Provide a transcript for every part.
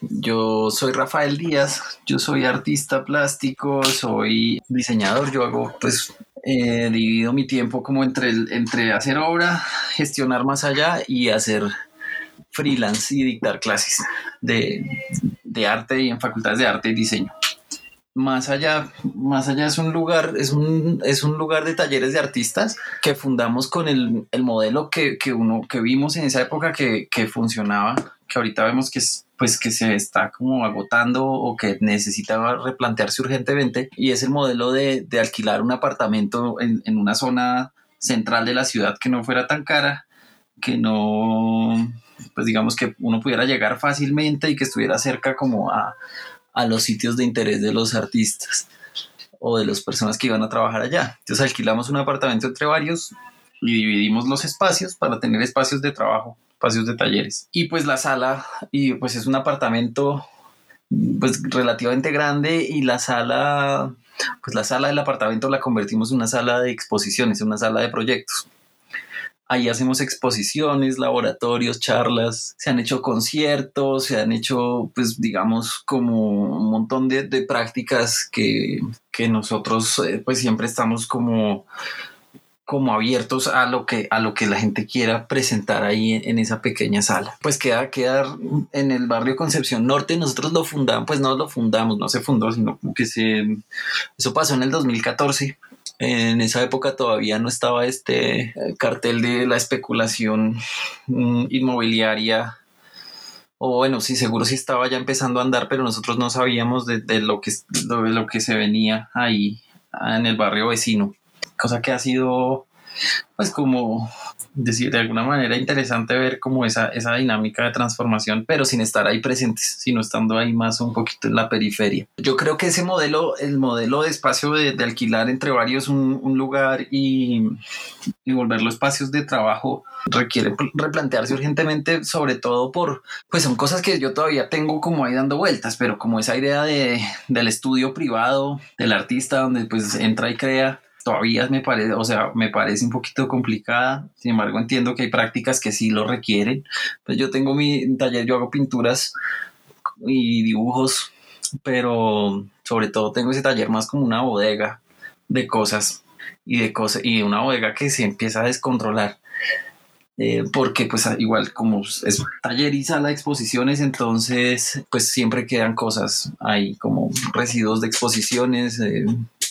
yo soy Rafael Díaz, yo soy artista plástico, soy diseñador, yo hago pues eh, divido mi tiempo como entre, entre hacer obra, gestionar más allá y hacer freelance y dictar clases de, de arte y en facultades de arte y diseño. Más allá, más allá es un lugar, es un, es un lugar de talleres de artistas que fundamos con el, el modelo que, que, uno, que vimos en esa época que, que funcionaba, que ahorita vemos que, es, pues, que se está como agotando o que necesitaba replantearse urgentemente, y es el modelo de, de alquilar un apartamento en, en una zona central de la ciudad que no fuera tan cara, que no, pues digamos que uno pudiera llegar fácilmente y que estuviera cerca como a, a los sitios de interés de los artistas o de las personas que iban a trabajar allá. Entonces alquilamos un apartamento entre varios y dividimos los espacios para tener espacios de trabajo, espacios de talleres. Y pues la sala, y pues es un apartamento pues relativamente grande y la sala, pues la sala del apartamento la convertimos en una sala de exposiciones, en una sala de proyectos. Ahí hacemos exposiciones, laboratorios, charlas, se han hecho conciertos, se han hecho, pues digamos, como un montón de, prácticas que, nosotros eh, pues siempre estamos como como abiertos a lo que a lo que la gente quiera presentar ahí en, esa pequeña sala. Pues queda quedar en el barrio Concepción Norte. Nosotros lo fundamos, pues no lo fundamos, no se fundó, sino que se eso pasó en el 2014 en esa época todavía no estaba este eh, cartel de la especulación mm, inmobiliaria o bueno, sí, seguro sí estaba ya empezando a andar, pero nosotros no sabíamos de, lo, que, de lo que se venía ahí en el barrio vecino, cosa que ha sido pues como decir, de alguna manera interesante ver como esa, esa dinámica de transformación, pero sin estar ahí presentes, sino estando ahí más un poquito en la periferia. Yo creo que ese modelo, el modelo de espacio de, alquilar entre varios un, lugar y, y volverlo espacios de trabajo requiere replantearse urgentemente, sobre todo por, pues son cosas que yo todavía tengo como ahí dando vueltas, pero como esa idea de, del estudio privado, del artista, donde pues entra y crea, todavía me parece, o sea, me parece un poquito complicada. Sin embargo, entiendo que hay prácticas que sí lo requieren. Pues yo tengo mi taller, yo hago pinturas y dibujos, pero sobre todo tengo ese taller más como una bodega de cosas y de cosas y una bodega que se empieza a descontrolar. Eh, porque pues igual como es taller y sala de exposiciones, entonces pues siempre quedan cosas ahí como residuos de exposiciones, eh,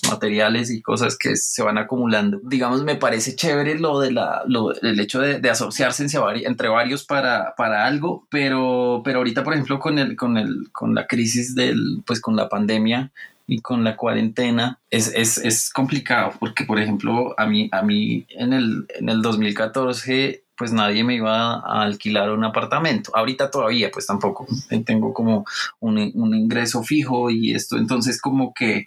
materiales y cosas que se van acumulando. Digamos, me parece chévere lo de la, lo, el hecho de, asociarse entre varios para, para algo, pero, pero ahorita, por ejemplo, con el, con el, con la crisis del, pues con la pandemia, y con la cuarentena es, es, es, complicado porque, por ejemplo, a mí, a mí en, el, en el 2014 pues nadie me iba a alquilar un apartamento. Ahorita todavía, pues tampoco tengo como un, ingreso fijo y esto, entonces como que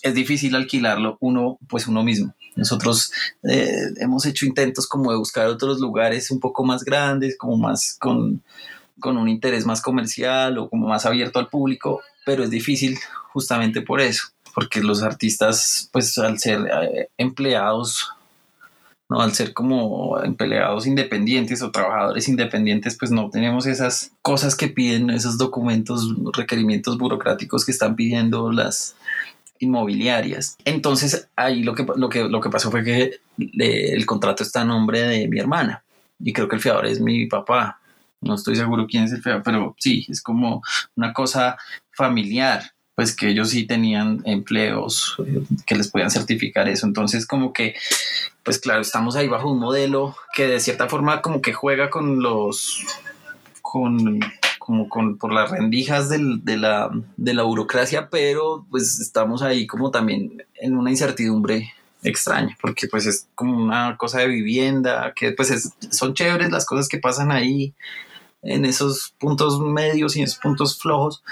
es difícil alquilarlo uno, pues uno mismo. Nosotros eh, hemos hecho intentos como de buscar otros lugares un poco más grandes, como más con, con un interés más comercial o como más abierto al público, pero es difícil justamente por eso, porque los artistas, pues al ser eh, empleados ¿no? Al ser como empleados independientes o trabajadores independientes, pues no tenemos esas cosas que piden, esos documentos, requerimientos burocráticos que están pidiendo las inmobiliarias. Entonces ahí lo que, lo que, lo que pasó fue que el contrato está a nombre de mi hermana y creo que el fiador es mi papá. No estoy seguro quién es el fiador, pero sí, es como una cosa familiar pues que ellos sí tenían empleos que les podían certificar eso. Entonces, como que, pues claro, estamos ahí bajo un modelo que de cierta forma como que juega con los, con, como con, por las rendijas del, de, la, de la burocracia, pero pues estamos ahí como también en una incertidumbre extraña, porque pues es como una cosa de vivienda, que pues son chéveres las cosas que pasan ahí en esos puntos medios y en esos puntos flojos,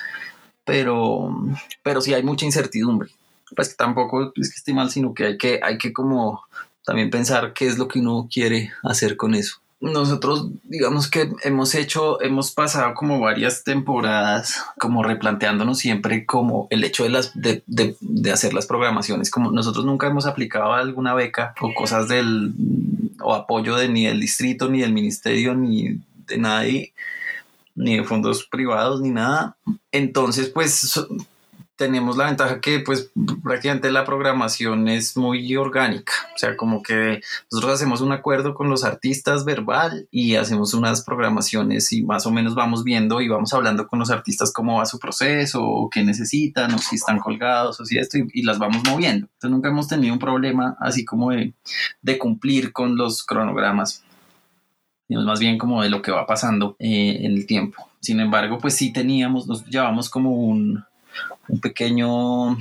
pero, pero sí hay mucha incertidumbre. Pues tampoco es que esté mal, sino que hay que, hay que como también pensar qué es lo que uno quiere hacer con eso. Nosotros, digamos que hemos hecho, hemos pasado como varias temporadas como replanteándonos siempre como el hecho de, las, de, de, de hacer las programaciones, como nosotros nunca hemos aplicado alguna beca o cosas del, o apoyo de ni del distrito, ni del ministerio, ni de nadie ni de fondos privados, ni nada. Entonces, pues tenemos la ventaja que pues prácticamente la programación es muy orgánica, o sea, como que nosotros hacemos un acuerdo con los artistas verbal y hacemos unas programaciones y más o menos vamos viendo y vamos hablando con los artistas cómo va su proceso, o qué necesitan, o si están colgados, o si esto, y, las vamos moviendo. Entonces nunca hemos tenido un problema así como de, de cumplir con los cronogramas, sino más bien como de lo que va pasando eh, en el tiempo. Sin embargo, pues sí teníamos, nos llevamos como un, un pequeño,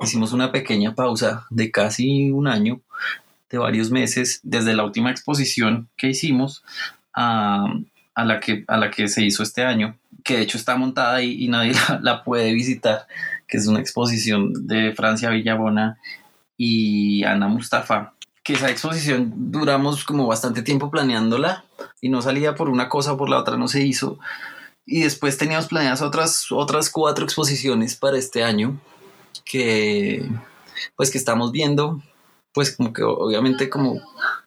hicimos una pequeña pausa de casi un año, de varios meses, desde la última exposición que hicimos a, la, que, a la que se hizo este año, que de hecho está montada y, y nadie la, puede visitar, que es una exposición de Francia Villabona y Ana Mustafa, que esa exposición duramos como bastante tiempo planeándola y no salía por una cosa o por la otra, no se hizo. Y después teníamos planeadas otras, otras cuatro exposiciones para este año que pues que estamos viendo pues como que obviamente como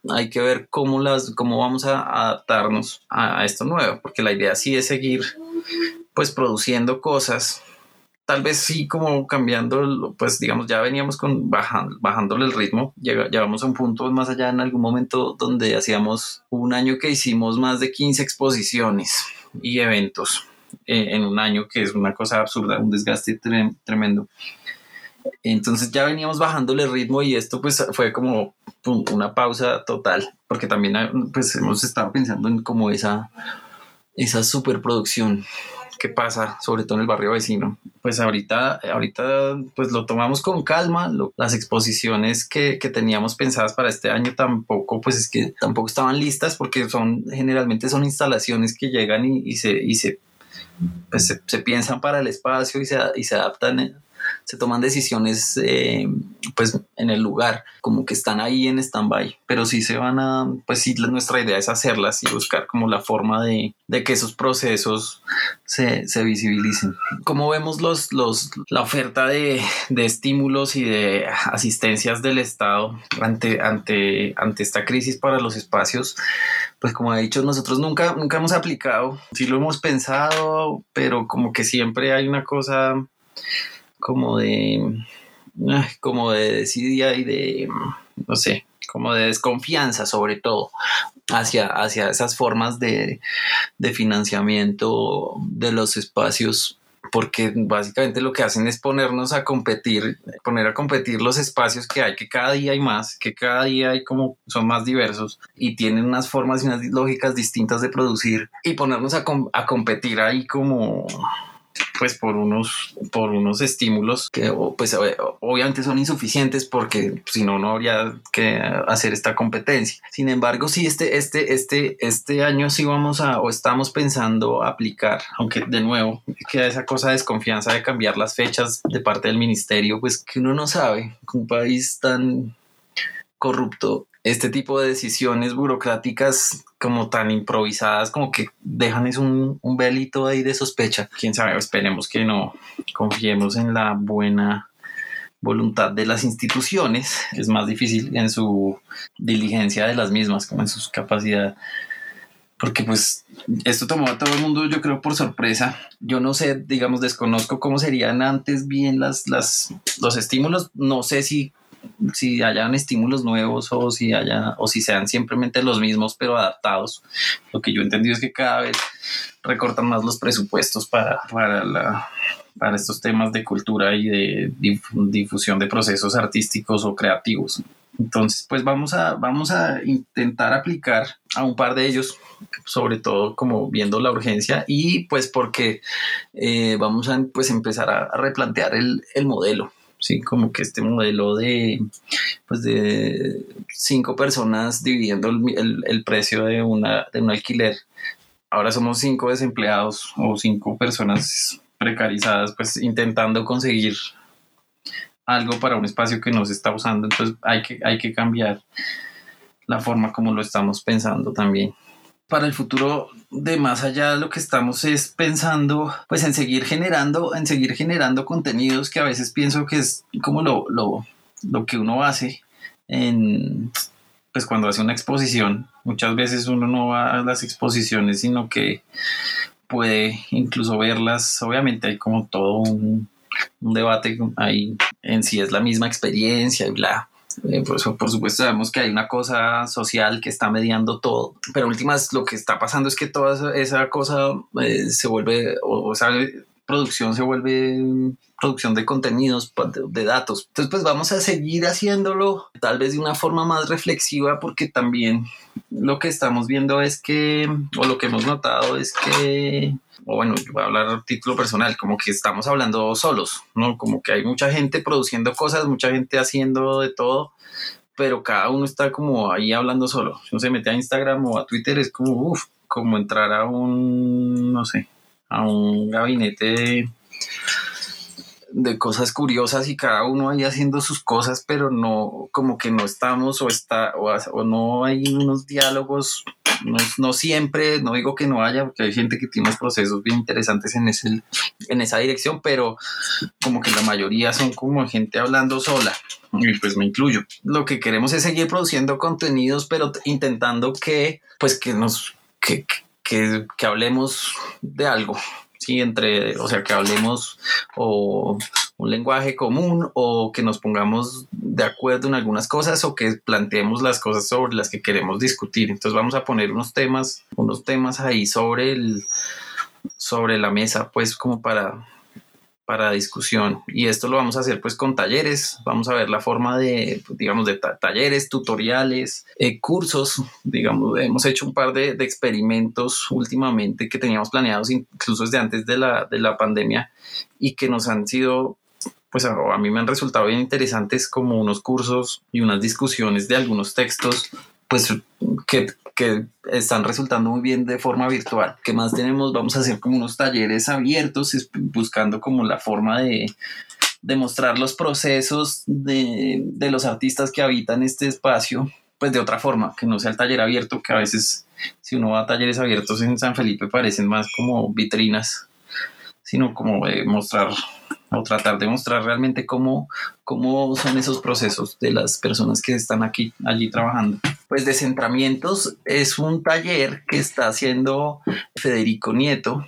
hay que ver cómo las cómo vamos a adaptarnos a, esto nuevo porque la idea sí es seguir pues produciendo cosas tal vez sí como cambiando pues digamos ya veníamos con bajando, bajándole el ritmo llegamos a un punto más allá en algún momento donde hacíamos un año que hicimos más de 15 exposiciones y eventos eh, en un año, que es una cosa absurda, un desgaste tremendo. Entonces ya veníamos bajándole el ritmo y esto pues fue como una pausa total, porque también pues hemos estado pensando en como esa, esa superproducción que pasa, sobre todo en el barrio vecino. Pues ahorita, ahorita pues lo tomamos con calma. las exposiciones que, que, teníamos pensadas para este año tampoco, pues es que tampoco estaban listas porque son generalmente son instalaciones que llegan y, y se, y se, pues se, se, piensan para el espacio y se, y se adaptan se toman decisiones eh, pues en el lugar, como que están ahí en stand-by, pero sí se van a, pues sí, nuestra idea es hacerlas y buscar como la forma de, de que esos procesos se, se, visibilicen. Como vemos los, los, la oferta de, de, estímulos y de asistencias del Estado ante, ante, ante esta crisis para los espacios, pues como he dicho, nosotros nunca, nunca hemos aplicado, sí lo hemos pensado, pero como que siempre hay una cosa como de, como de desidia y de, no sé, como de desconfianza sobre todo hacia, hacia esas formas de, de financiamiento de los espacios porque básicamente lo que hacen es ponernos a competir, poner a competir los espacios que hay, que cada día hay más, que cada día hay como son más diversos y tienen unas formas y unas lógicas distintas de producir y ponernos a, a competir ahí como pues por unos, por unos estímulos que pues obviamente son insuficientes porque si no, no habría que hacer esta competencia. Sin embargo, sí, este, este, este, este año sí vamos a, o estamos pensando aplicar, aunque de nuevo queda esa cosa de desconfianza de cambiar las fechas de parte del ministerio, pues que uno no sabe, un país tan corrupto este tipo de decisiones burocráticas como tan improvisadas, como que dejan es un, un velito ahí de sospecha. Quién sabe, esperemos que no confiemos en la buena voluntad de las instituciones, es más difícil en su diligencia de las mismas, como en su capacidad. Porque pues esto tomó a todo el mundo, yo creo, por sorpresa. Yo no sé, digamos, desconozco cómo serían antes bien las, las, los estímulos. No sé si si hayan estímulos nuevos o si haya o si sean simplemente los mismos pero adaptados. Lo que yo he entendido es que cada vez recortan más los presupuestos para, para, la, para estos temas de cultura y de difusión de procesos artísticos o creativos. Entonces, pues vamos a, vamos a intentar aplicar a un par de ellos, sobre todo como viendo la urgencia y pues porque eh, vamos a pues empezar a, replantear el, el modelo ¿sí? Como que este modelo de, pues de cinco personas dividiendo el, precio de, una, de un alquiler. Ahora somos cinco desempleados o cinco personas precarizadas, pues intentando conseguir algo para un espacio que no se está usando. Entonces hay que, hay que cambiar la forma como lo estamos pensando también para el futuro de más allá lo que estamos es pensando pues en seguir generando, en seguir generando contenidos que a veces pienso que es como lo, lo, lo que uno hace en pues cuando hace una exposición. Muchas veces uno no va a las exposiciones, sino que puede incluso verlas. Obviamente hay como todo un, debate ahí en si es la misma experiencia y bla. Eh, por, por, supuesto sabemos que hay una cosa social que está mediando todo, pero últimas lo que está pasando es que toda esa, cosa eh, se vuelve, o, o sea, producción se vuelve producción de contenidos, de datos. Entonces, pues vamos a seguir haciéndolo, tal vez de una forma más reflexiva, porque también lo que estamos viendo es que, o lo que hemos notado es que, o bueno, yo voy a hablar a título personal, como que estamos hablando solos, ¿no? Como que hay mucha gente produciendo cosas, mucha gente haciendo de todo, pero cada uno está como ahí hablando solo. Si uno se mete a Instagram o a Twitter, es como, uff, como entrar a un, no sé, a un gabinete de, cosas curiosas y cada uno ahí haciendo sus cosas, pero no, como que no estamos o está, o, no hay unos diálogos, no, siempre, no digo que no haya, porque hay gente que tiene procesos bien interesantes en, ese, en esa dirección, pero como que la mayoría son como gente hablando sola y pues me incluyo. Lo que queremos es seguir produciendo contenidos, pero intentando que, pues que nos, que, que hablemos de algo, sí, entre, o sea, que hablemos o un lenguaje común o que nos pongamos de acuerdo en algunas cosas o que planteemos las cosas sobre las que queremos discutir. Entonces vamos a poner unos temas, unos temas ahí sobre el, sobre la mesa, pues como para para discusión. Y esto lo vamos a hacer pues con talleres, vamos a ver la forma de, digamos, de talleres, tutoriales, eh, cursos, digamos, hemos hecho un par de, experimentos últimamente que teníamos planeados incluso desde antes de la, de la pandemia y que nos han sido pues a, a, mí me han resultado bien interesantes como unos cursos y unas discusiones de algunos textos pues que, que, están resultando muy bien de forma virtual. ¿Qué más tenemos? Vamos a hacer como unos talleres abiertos, buscando como la forma de, de mostrar los procesos de, de, los artistas que habitan este espacio, pues de otra forma, que no sea el taller abierto, que a veces si uno va a talleres abiertos en San Felipe parecen más como vitrinas, sino como de mostrar o tratar de mostrar realmente cómo, cómo son esos procesos de las personas que están aquí, allí trabajando. Pues Descentramientos es un taller que está haciendo Federico Nieto,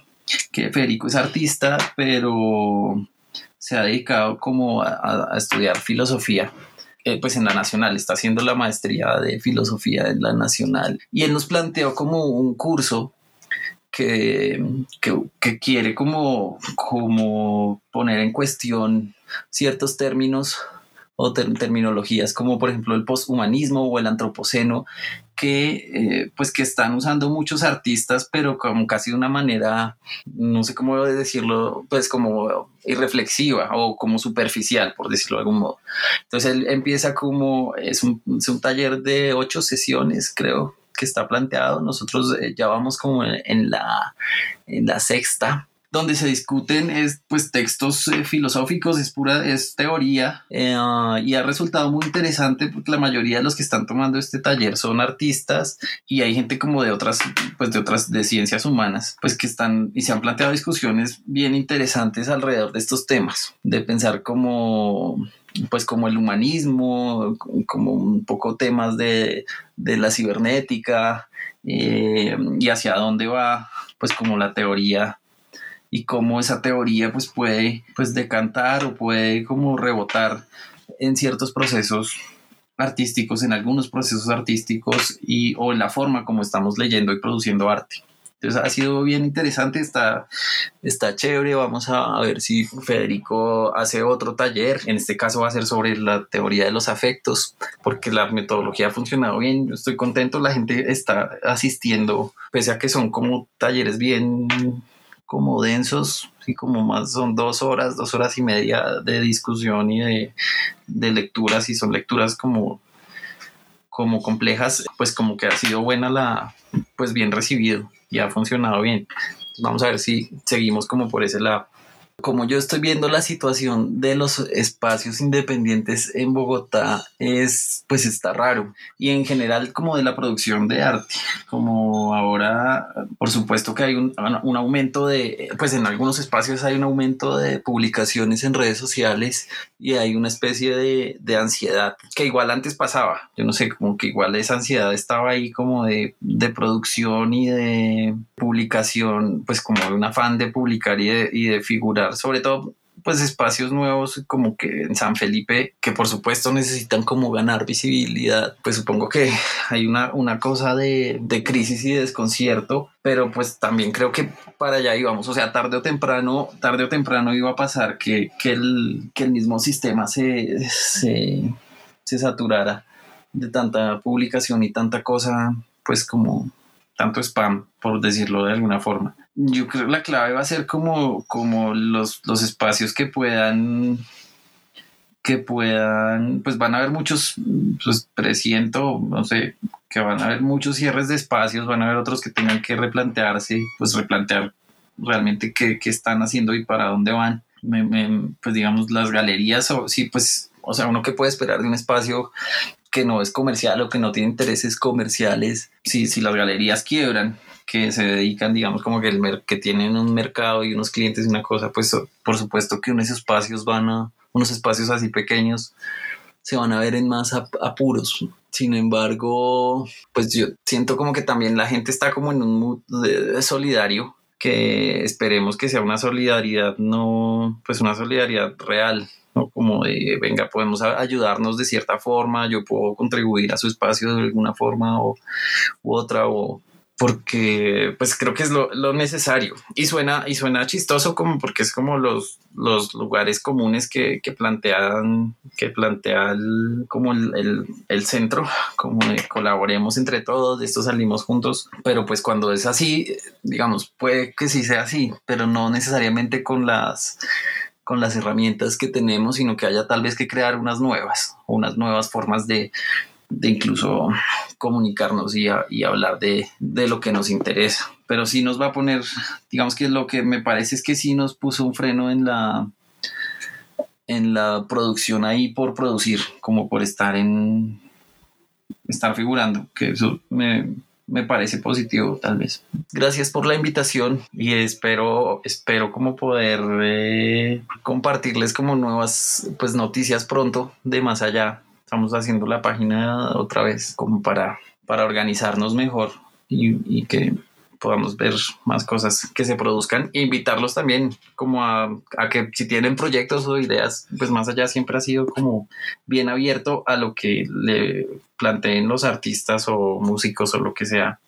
que Federico es artista, pero se ha dedicado como a, estudiar filosofía. Eh, pues en la nacional, está haciendo la maestría de filosofía en la nacional y él nos planteó como un curso que, que, quiere como, como poner en cuestión ciertos términos o terminologías como por ejemplo el posthumanismo o el antropoceno que eh, pues que están usando muchos artistas pero como casi de una manera no sé cómo decirlo pues como irreflexiva o como superficial por decirlo de algún modo entonces él empieza como es un, es un taller de ocho sesiones creo que está planteado. Nosotros eh, ya vamos como en, la, en la sexta donde se discuten es, pues, textos eh, filosóficos, es pura, es teoría, eh, y ha resultado muy interesante porque la mayoría de los que están tomando este taller son artistas y hay gente como de otras, pues, de otras, de ciencias humanas, pues, que están y se han planteado discusiones bien interesantes alrededor de estos temas, de pensar como pues como el humanismo, como un poco temas de, la cibernética eh, y hacia dónde va, pues como la teoría y cómo esa teoría pues puede pues decantar o puede como rebotar en ciertos procesos artísticos, en algunos procesos artísticos y o en la forma como estamos leyendo y produciendo arte. Entonces ha sido bien interesante, está, está chévere. Vamos a, ver si Federico hace otro taller. En este caso va a ser sobre la teoría de los afectos, porque la metodología ha funcionado bien. Yo estoy contento, la gente está asistiendo, pese a que son como talleres bien como densos, y como más son dos horas, dos horas y media de discusión y de, de lecturas, y son lecturas como como complejas, pues como que ha sido buena la, pues bien recibido y ha funcionado bien. Vamos a ver si seguimos como por ese lado. Como yo estoy viendo la situación de los espacios independientes en Bogotá, es pues está raro. Y en general como de la producción de arte, como ahora, por supuesto que hay un, un aumento de, pues en algunos espacios hay un aumento de publicaciones en redes sociales y hay una especie de, de ansiedad que igual antes pasaba. Yo no sé, como que igual esa ansiedad estaba ahí como de, de producción y de publicación, pues como de un afán de publicar y de, y de figurar, sobre todo pues espacios nuevos como que en San Felipe, que por supuesto necesitan como ganar visibilidad, pues supongo que hay una, una cosa de, de crisis y de desconcierto, pero pues también creo que para allá íbamos, o sea, tarde o temprano, tarde o temprano iba a pasar que, que, el, que el mismo sistema se, se, se saturara de tanta publicación y tanta cosa, pues como tanto spam, por decirlo de alguna forma. Yo creo que la clave va a ser como, como los, los espacios que puedan que puedan, pues van a haber muchos, pues presiento, no sé, que van a haber muchos cierres de espacios, van a haber otros que tengan que replantearse, pues replantear realmente qué, qué están haciendo y para dónde van. pues digamos, las galerías, o sí, pues, o sea, uno que puede esperar de un espacio que no es comercial o que no tiene intereses comerciales, si, si las galerías quiebran, que se dedican, digamos, como que, el que tienen un mercado y unos clientes y una cosa, pues por supuesto que unos espacios van a, unos espacios así pequeños se van a ver en más apuros. Sin embargo, pues yo siento como que también la gente está como en un mood de solidario, que esperemos que sea una solidaridad, no, pues una solidaridad real, ¿no? Como de, venga, podemos ayudarnos de cierta forma, yo puedo contribuir a su espacio de alguna forma o, u otra, o porque pues creo que es lo, necesario y suena y suena chistoso como porque es como los, los lugares comunes que, que plantean que plantea como el, el, centro como de colaboremos entre todos de esto salimos juntos pero pues cuando es así digamos puede que sí sea así pero no necesariamente con las con las herramientas que tenemos, sino que haya tal vez que crear unas nuevas, unas nuevas formas de, de incluso comunicarnos y, y hablar de, de, lo que nos interesa. Pero sí nos va a poner, digamos que lo que me parece es que sí nos puso un freno en la, en la producción ahí por producir, como por estar en, estar figurando, que eso me, me parece positivo tal vez. Gracias por la invitación y espero, espero como poder eh, compartirles como nuevas pues noticias pronto de más allá. Estamos haciendo la página otra vez como para, para organizarnos mejor y, y que podamos ver más cosas que se produzcan. E invitarlos también como a, a, que si tienen proyectos o ideas, pues más allá siempre ha sido como bien abierto a lo que le planteen los artistas o músicos o lo que sea